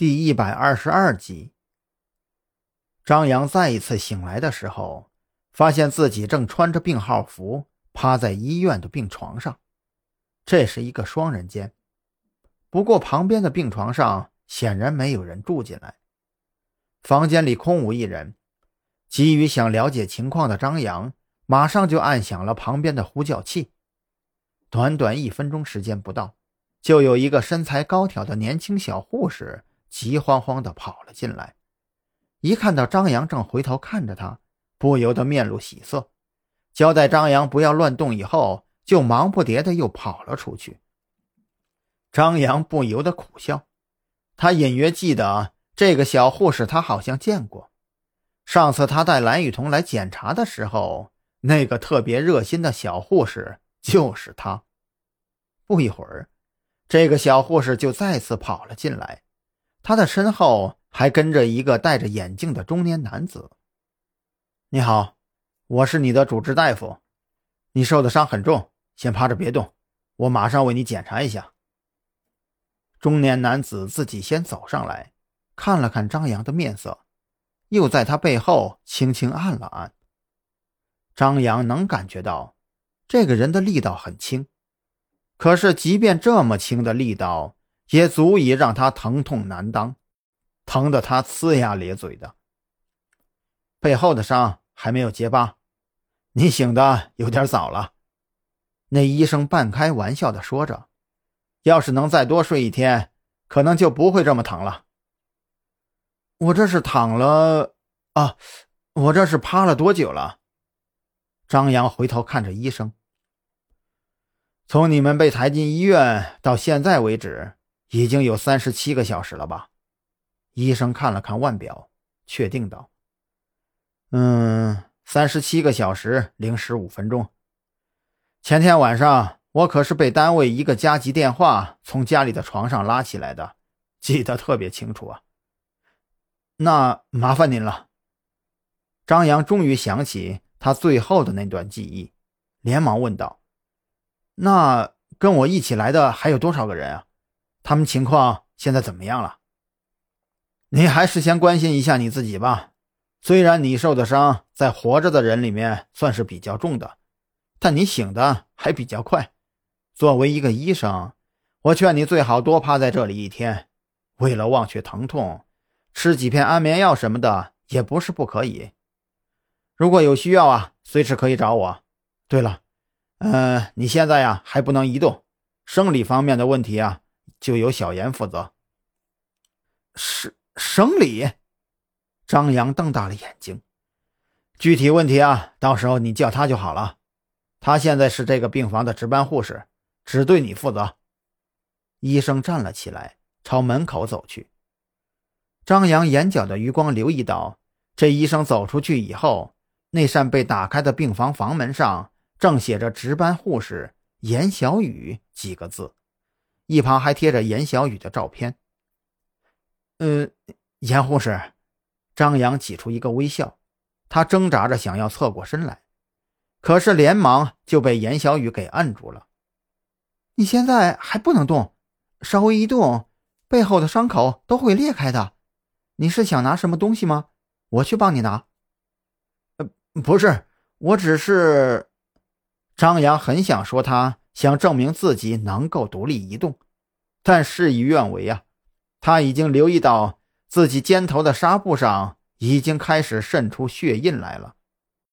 第一百二十二集，张扬再一次醒来的时候，发现自己正穿着病号服趴在医院的病床上。这是一个双人间，不过旁边的病床上显然没有人住进来。房间里空无一人，急于想了解情况的张扬马上就按响了旁边的呼叫器。短短一分钟时间不到，就有一个身材高挑的年轻小护士。急慌慌地跑了进来，一看到张扬正回头看着他，不由得面露喜色，交代张扬不要乱动以后，就忙不迭地又跑了出去。张扬不由得苦笑，他隐约记得这个小护士，他好像见过。上次他带蓝雨桐来检查的时候，那个特别热心的小护士就是他。不一会儿，这个小护士就再次跑了进来。他的身后还跟着一个戴着眼镜的中年男子。你好，我是你的主治大夫。你受的伤很重，先趴着别动，我马上为你检查一下。中年男子自己先走上来，看了看张扬的面色，又在他背后轻轻按了按。张扬能感觉到，这个人的力道很轻，可是即便这么轻的力道。也足以让他疼痛难当，疼得他呲牙咧嘴的。背后的伤还没有结疤，你醒的有点早了。那医生半开玩笑的说着：“要是能再多睡一天，可能就不会这么疼了。”我这是躺了啊，我这是趴了多久了？张扬回头看着医生，从你们被抬进医院到现在为止。已经有三十七个小时了吧？医生看了看腕表，确定道：“嗯，三十七个小时零十五分钟。前天晚上我可是被单位一个加急电话从家里的床上拉起来的，记得特别清楚啊。那麻烦您了。”张扬终于想起他最后的那段记忆，连忙问道：“那跟我一起来的还有多少个人啊？”他们情况现在怎么样了？你还是先关心一下你自己吧。虽然你受的伤在活着的人里面算是比较重的，但你醒的还比较快。作为一个医生，我劝你最好多趴在这里一天，为了忘却疼痛，吃几片安眠药什么的也不是不可以。如果有需要啊，随时可以找我。对了，嗯，你现在呀还不能移动，生理方面的问题啊。就由小严负责。省省里，张扬瞪大了眼睛。具体问题啊，到时候你叫他就好了。他现在是这个病房的值班护士，只对你负责。医生站了起来，朝门口走去。张扬眼角的余光留意到，这医生走出去以后，那扇被打开的病房房门上正写着“值班护士严小雨”几个字。一旁还贴着严小雨的照片。呃，严护士，张扬挤出一个微笑，他挣扎着想要侧过身来，可是连忙就被严小雨给按住了。你现在还不能动，稍微一动，背后的伤口都会裂开的。你是想拿什么东西吗？我去帮你拿。呃，不是，我只是……张扬很想说他。想证明自己能够独立移动，但事与愿违啊！他已经留意到自己肩头的纱布上已经开始渗出血印来了。